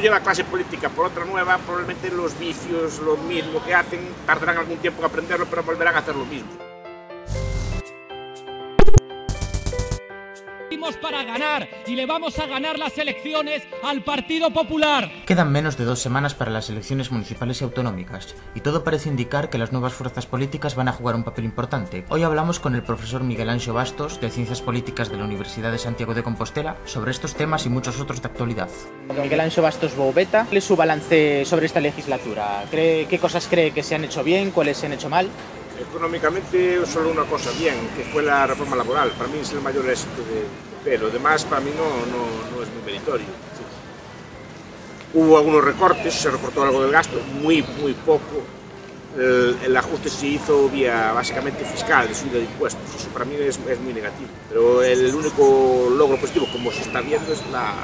a la clase política por otra nueva, probablemente los vicios, lo mismo que hacen, tardarán algún tiempo en aprenderlo, pero volverán a hacer lo mismo. Para ganar y le vamos a ganar las elecciones al Partido Popular. Quedan menos de dos semanas para las elecciones municipales y autonómicas, y todo parece indicar que las nuevas fuerzas políticas van a jugar un papel importante. Hoy hablamos con el profesor Miguel Ancho Bastos, de Ciencias Políticas de la Universidad de Santiago de Compostela, sobre estos temas y muchos otros de actualidad. Miguel Ancho Bastos Boubeta, ¿cuál es su balance sobre esta legislatura? ¿Cree, ¿Qué cosas cree que se han hecho bien, cuáles se han hecho mal? Económicamente solo una cosa bien, que fue la reforma laboral. Para mí es el mayor éxito de, pero demás para mí no, no, no es muy meritorio. Hubo algunos recortes, se recortó algo del gasto, muy, muy poco. El, el, ajuste se hizo vía básicamente fiscal, de subida de impuestos. Eso para mí es, es, muy negativo. Pero el único logro positivo, como se está viendo, es la,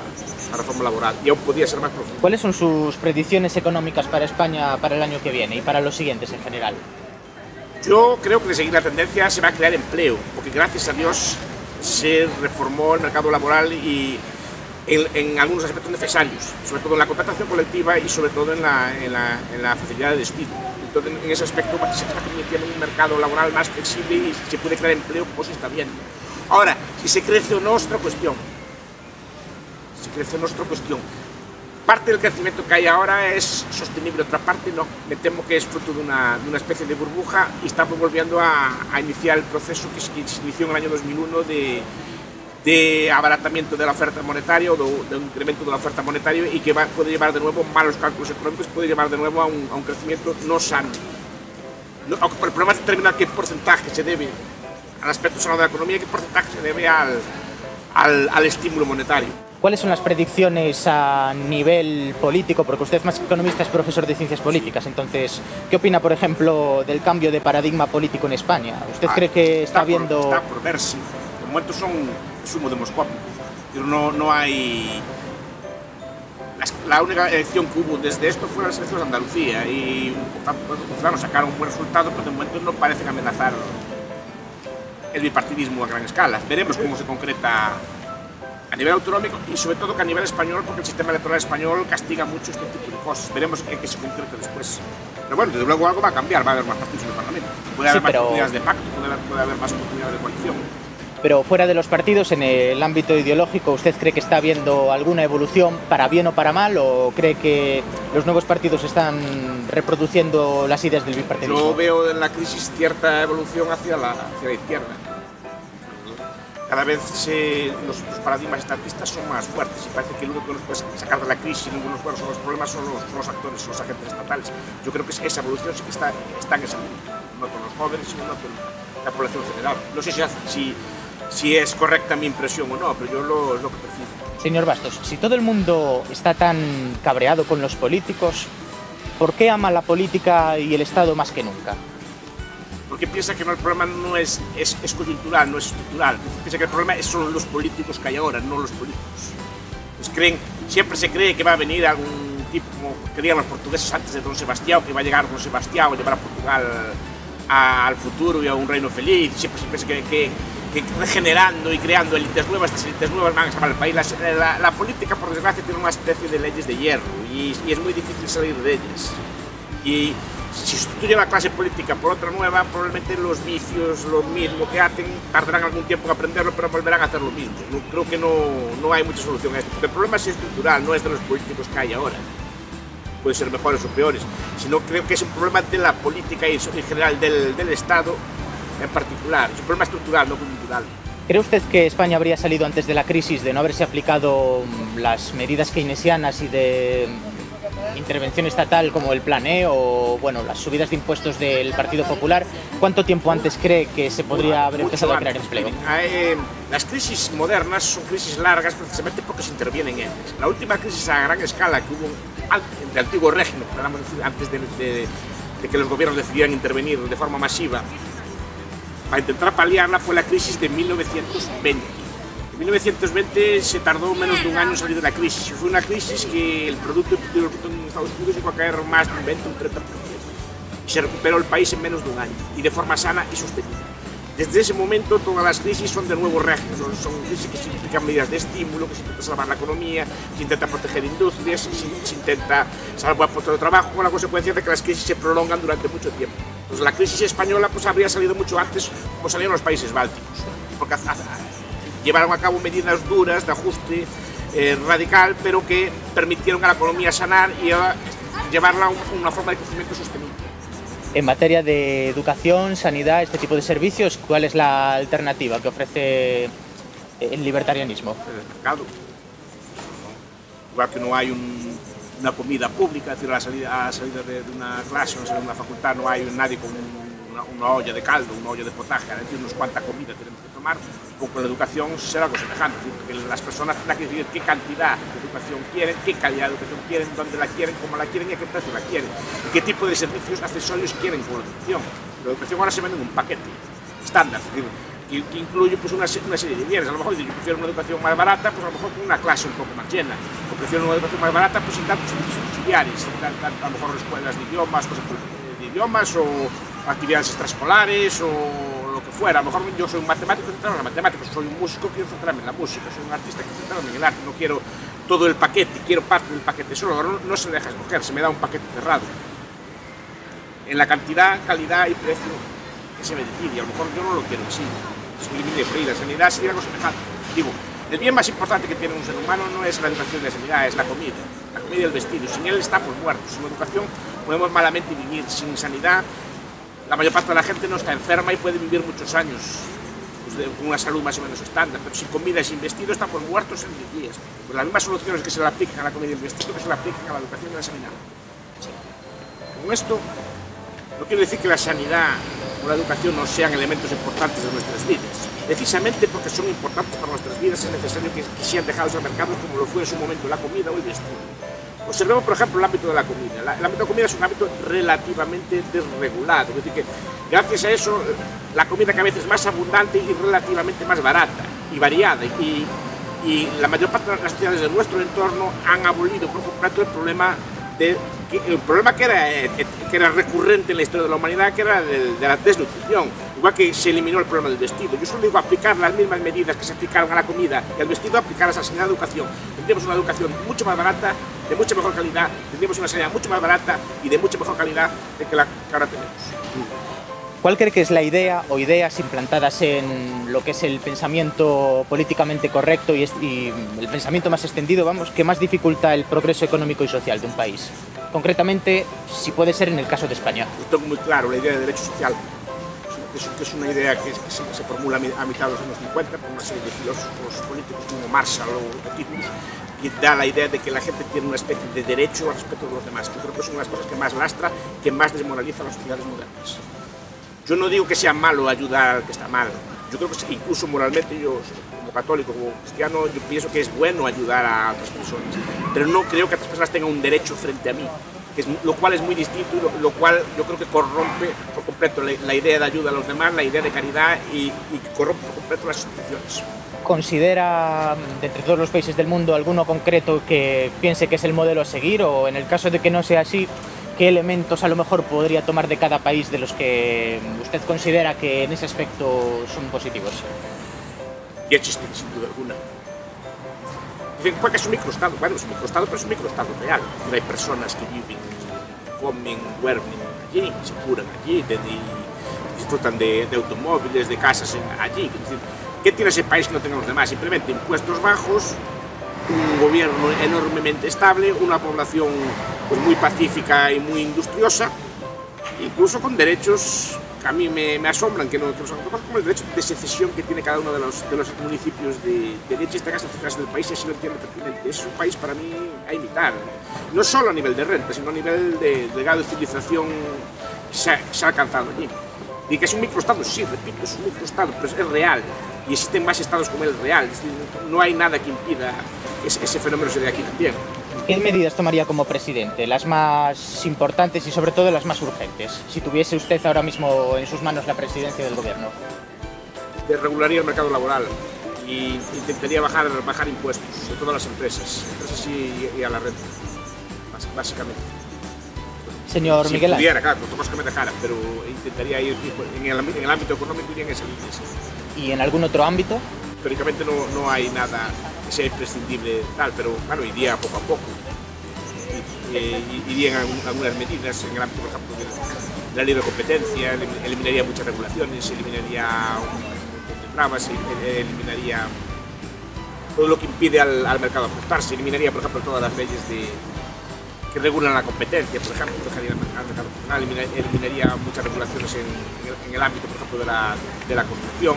la reforma laboral. Y aún podría ser más profundo. ¿Cuáles son sus predicciones económicas para España para el año que viene y para los siguientes en general? Yo creo que de seguir la tendencia se va a crear empleo, porque gracias a Dios se reformó el mercado laboral y en, en, algunos aspectos necesarios, sobre todo en la contratación colectiva y sobre todo en la, facilidad de despido. Entonces, en ese aspecto se está convirtiendo en un mercado laboral más flexible y se puede crear empleo, pues está bien. Ahora, si se crece o no otra cuestión. Si crece o no otra cuestión parte del crecimiento que hay ahora es sostenible, otra parte no. Me temo que es fruto de una, especie de burbuja y estamos volviendo a, a iniciar el proceso que se, inició en el año 2001 de, abaratamiento de la oferta monetaria o de, un incremento de la oferta monetaria y que puede llevar de nuevo malos cálculos económicos, puede llevar de nuevo a un, a un crecimiento no sano. No, el problema es determinar qué porcentaje se debe al aspecto sano de la economía y qué porcentaje se debe al, al, al estímulo monetario. ¿Cuáles son las predicciones a nivel político? Porque usted más que economista es profesor de ciencias políticas, entonces, ¿qué opina, por ejemplo, del cambio de paradigma político en España? ¿Usted ah, cree que está, está viendo...? Por, está por verse. De momento son sumo demoscópico, pero no, no hay... La única elección que hubo desde esto fue la elección de Andalucía y claro, sacaron un buen resultado, pero de momento no parecen amenazar el bipartidismo a gran escala. Veremos cómo se concreta nivel autonómico y sobre todo que a nivel español, porque el sistema electoral español castiga mucho este tipo de cosas. Veremos en qué se concreta después. Pero bueno, desde luego algo va a cambiar, va a haber más partidos en el Parlamento. Puede haber sí, pero... más oportunidades de pacto, puede haber, puede haber más oportunidades de coalición. Pero fuera de los partidos, en el ámbito ideológico, ¿usted cree que está habiendo alguna evolución para bien o para mal? ¿O cree que los nuevos partidos están reproduciendo las ideas del bipartidismo? Yo veo en la crisis cierta evolución hacia la, hacia la izquierda cada vez los, paradigmas estatistas son más fuertes y parece que el único que nos puede sacar de la crisis y ninguno de los problemas son los, actores, los agentes estatales. Yo creo que esa evolución sí que está, en esa línea, no con los jóvenes, sino con la población general. No sé si es correcta mi impresión o no, pero yo lo, lo que percibo. Señor Bastos, si todo el mundo está tan cabreado con los políticos, ¿por qué ama la política y el Estado más que nunca? Porque piensa que no, el problema no es, es, es, coyuntural, no es estructural. Piensa que el problema son los políticos que hay ahora, no los políticos. Pues creen, siempre se cree que va a venir algún tipo, como querían los portugueses antes de Don Sebastián, que va a llegar Don Sebastián a llevar a Portugal a, al futuro y a un reino feliz. Siempre se piensa que, que, que regenerando y creando élites nuevas, estas élites nuevas van a salvar el país. La, la, la, política, por desgracia, tiene una especie de leyes de hierro y, y es muy difícil salir de ellas. Y si sustituye la clase política por otra nueva, probablemente los vicios, lo mismo que hacen, tardarán algún tiempo en aprenderlo, pero volverán a hacer lo mismo. No, creo que no, no hay mucha solución a esto. El problema es estructural, no es de los políticos que hay ahora. Pueden ser mejores o peores, sino creo que es un problema de la política y en general del, del Estado en particular. Es un problema estructural, no cultural. ¿Cree usted que España habría salido antes de la crisis de no haberse aplicado las medidas keynesianas y de intervención estatal como el Plan E o bueno, las subidas de impuestos del Partido Popular, ¿cuánto tiempo antes cree que se podría haber empezado a crear empleo? Eh, las crisis modernas son crisis largas precisamente porque se intervienen en ellas. La última crisis a gran escala que hubo del antiguo régimen, antes de, de, de que los gobiernos decidieran intervenir de forma masiva, para intentar paliarla fue la crisis de 1920 en 1920 se tardó menos de un año en salir de la crisis. Fue una crisis que el Producto Interior Bruto en Estados Unidos llegó a caer más de un 20 un 30%. Y se recuperó el país en menos de un año, y de forma sana y sostenible. Desde ese momento todas las crisis son de nuevo régimen, son, son crisis que implican medidas de estímulo, que se intenta salvar la economía, se intenta proteger industrias, se, se intenta salvar puestos de trabajo, con la consecuencia de que las crisis se prolongan durante mucho tiempo. Entonces la crisis española pues habría salido mucho antes como salieron los países bálticos, porque llevaron a cabo medidas duras de ajuste eh, radical, pero que permitieron a la economía sanar y a llevarla a una forma de crecimiento sostenible. En materia de educación, sanidad, este tipo de servicios, ¿cuál es la alternativa que ofrece el libertarianismo? El mercado. Igual que no hay un, una comida pública, es decir, a la salida, a la salida de, de, una clase, salida de una facultad, no hay nadie con una, una, olla de caldo, una olla de potaje, a decirnos cuánta comida tenemos que con la educación será algo semejante, las personas tendrán que decidir qué cantidad de educación quieren, qué calidad de educación quieren, dónde la quieren, cómo la quieren y a qué precio la quieren, y qué tipo de servicios accesorios quieren con la educación. La educación ahora se vende en un paquete estándar, que, que, incluye pues, una, una, serie de bienes. A lo mejor yo prefiero una educación más barata, pues a lo mejor con una clase un poco más llena. O prefiero una educación más barata, pues sin tantos auxiliares, a lo mejor escuelas de idiomas, cosas de idiomas o actividades extraescolares o que fuera. A lo mejor yo soy un matemático centrado en la matemática, soy un músico, quiero centrarme en la música, soy un artista, quiero centrarme en el arte, no quiero todo el paquete, quiero parte del paquete solo. No, no se deja escoger, se me da un paquete cerrado. En la cantidad, calidad y precio que se me decide, y a lo mejor yo no lo quiero así. Me divide por ahí, la sanidad sería algo semejante. Digo, el bien más importante que tiene un ser humano no es la educación y la sanidad, es la comida. La comida y el vestido. Sin él estamos muertos. Sin educación podemos malamente vivir. Sin sanidad la mayor parte de la gente no está enferma y puede vivir muchos años pues, con una salud más o menos estándar, pero sin comida y sin vestido estamos muertos en 10 días. Pues las mismas soluciones que se le aplican a la comida y el vestido que se le aplican a la educación y la sanidad. Con esto, no quiero decir que la sanidad o la educación no sean elementos importantes de nuestras vidas. Precisamente porque son importantes para nuestras vidas es necesario que, que sean dejados al mercado como lo fue en su momento la comida o el vestido. Observemos, por ejemplo, el ámbito de la comida. el ámbito de la comida es un ámbito relativamente desregulado. Es decir, que gracias a eso, la comida cada vez es más abundante y relativamente más barata y variada. Y, y la mayor parte de las sociedades de nuestro entorno han abolido por completo el problema de el problema que era, que era recurrente en la historia de la humanidad, que era de la desnutrición, igual que se eliminó el problema del vestido. Yo solo digo aplicar las mismas medidas que se aplicaron a la comida y al vestido, aplicarlas a la sanidad y educación. Tendríamos una educación mucho más barata, de mucha mejor calidad, tendríamos una sanidad mucho más barata y de mucha mejor calidad de que la que ahora tenemos. ¿Cuál cree que es la idea o ideas implantadas en lo que es el pensamiento políticamente correcto y, y, el pensamiento más extendido, vamos, que más dificulta el progreso económico y social de un país? Concretamente, si puede ser en el caso de España. Yo tengo muy claro la idea de derecho social, que es, que es una idea que, que se, se, formula a mitad de los años 50 por una serie de filósofos políticos como Marshall o Titmus, que da la idea de que la gente tiene una especie de derecho al respeto de los demás. Yo creo que es una de las cosas que más lastra, que más desmoraliza a las sociedades modernas. Yo no digo que sea malo ayudar al que está mal. Yo creo que incluso moralmente, yo como católico, como cristiano, yo pienso que es bueno ayudar a otras personas. Pero no creo que otras personas tengan un derecho frente a mí, que es, lo cual es muy distinto y lo, lo, cual yo creo que corrompe por completo la, la, idea de ayuda a los demás, la idea de caridad y, y corrompe por completo las instituciones. ¿Considera de entre todos los países del mundo alguno concreto que piense que es el modelo a seguir o en el caso de que no sea así, qué elementos a lo mejor podría tomar de cada país de los que usted considera que en ese aspecto son positivos? Y existen, sin duda alguna. Dicen, porque es un microestado. Bueno, es un microestado, pero es un microestado real. Hay personas que viven, comen, duermen allí, se curan allí, de, de, disfrutan de, de, automóviles, de casas allí. Es decir, ¿Qué tiene ese país que no tengan los demás? Simplemente impuestos bajos, un gobierno enormemente estable, una población pues, muy pacífica y muy industriosa, incluso con derechos a mí me, me asombran, que no, que no como el derecho de secesión que tiene cada uno de los, los municipios de, de Leche, esta casa del país, y así lo entiendo perfectamente. Es un país para mí a imitar, no solo a nivel de renta, sino a nivel de, de grado de civilización se ha alcanzado allí. Y que es un microestado, sí, repito, es un microestado, pero es real. Y existen más estados como el real. Es decir, no hay nada que impida ese, ese fenómeno se de aquí también. ¿Qué medidas tomaría como presidente? Las más importantes y sobre todo las más urgentes, si tuviese usted ahora mismo en sus manos la presidencia del gobierno. Regularía el mercado laboral y intentaría bajar, bajar impuestos, sobre todo a las empresas, empresas y, y a la renta, básicamente. Señor si Miguel pudiera, claro, no que me dejara, pero intentaría ir en el, en el ámbito económico y en ese línea. ¿Y en algún otro ámbito? Teóricamente no, no hay nada que sea imprescindible tal, pero claro, iría poco a poco. Eh, iría en algún- algunas medidas en el ámbito, por ejemplo, de la libre competencia, elim- eliminaría muchas regulaciones, eliminaría un montón de trabas, el- eliminaría todo lo que impide al, al mercado ajustarse, eliminaría, por ejemplo, todas las leyes de, que regulan la competencia, por ejemplo, dejaría al mercado al eliminaría muchas regulaciones en, en el, el ámbito, por ejemplo, de la, de la construcción.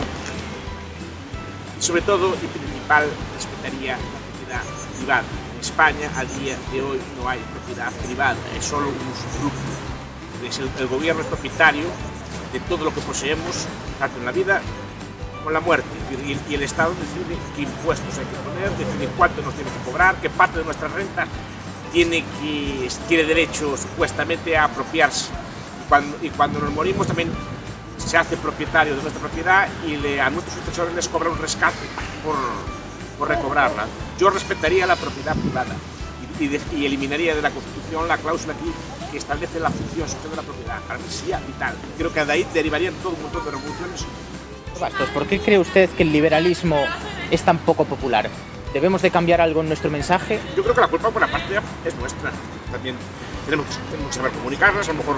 Y sobre todo, y principal, respetaría la propiedad privada. En España, a día de hoy, no hay propiedad privada, es solo un usufructo. El, el gobierno es propietario de todo lo que poseemos, tanto en la vida como en la muerte. Y el Estado decide qué impuestos hay que poner, decide cuánto nos tiene que cobrar, qué parte de nuestra renta tiene, que, tiene derecho supuestamente a apropiarse. Y cuando, y cuando nos morimos también se hace propietario de nuestra propiedad y le- a nuestros sucesores les cobra un rescate por, por recobrarla. Yo respetaría la propiedad privada y, y de- y eliminaría de la Constitución la cláusula aquí que establece la función social de la propiedad. Para mí sería vital. Creo que de ahí derivarían todo un montón de revoluciones Bastos, ¿por qué cree usted que el liberalismo es tan poco popular? ¿Debemos de cambiar algo en nuestro mensaje? Yo creo que la culpa por una parte es nuestra. También tenemos, tenemos que saber comunicarlas, a lo mejor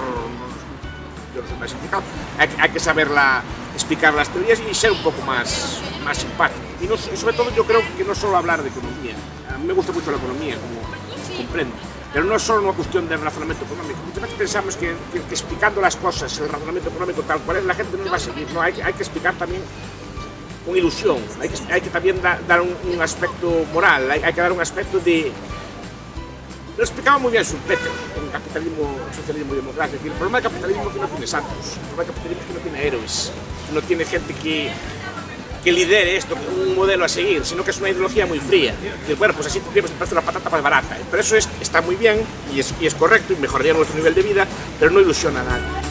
yo no soy más indicado. Hay, hay que saberla explicar las teorías y ser un poco más, más simpático. Y, no- y sobre todo yo creo que no solo hablar de economía. A mí me gusta mucho la economía, como comprendo. Pero no es solo una cuestión de razonamiento económico. Muchas veces pensamos que, que- que explicando las cosas, el razonamiento económico tal cual es, la gente no va a seguir. No, hay, hay que explicar también con ilusión. Hay que, hay que también da- dar un, un aspecto moral, hay, hay que dar un aspecto de... Lo explicaba muy bien Schumpeter en Capitalismo, Socialismo y Democracia. El problema del capitalismo es que no tiene santos, el problema del capitalismo es que no tiene héroes, no tiene gente que, que lidere esto, un modelo a seguir, sino que es una ideología muy fría. Decir, bueno, pues así tendríamos que hacer la patata más barata. Pero eso es, está muy bien y es, y es correcto y mejoraría nuestro nivel de vida, pero no ilusiona a nadie.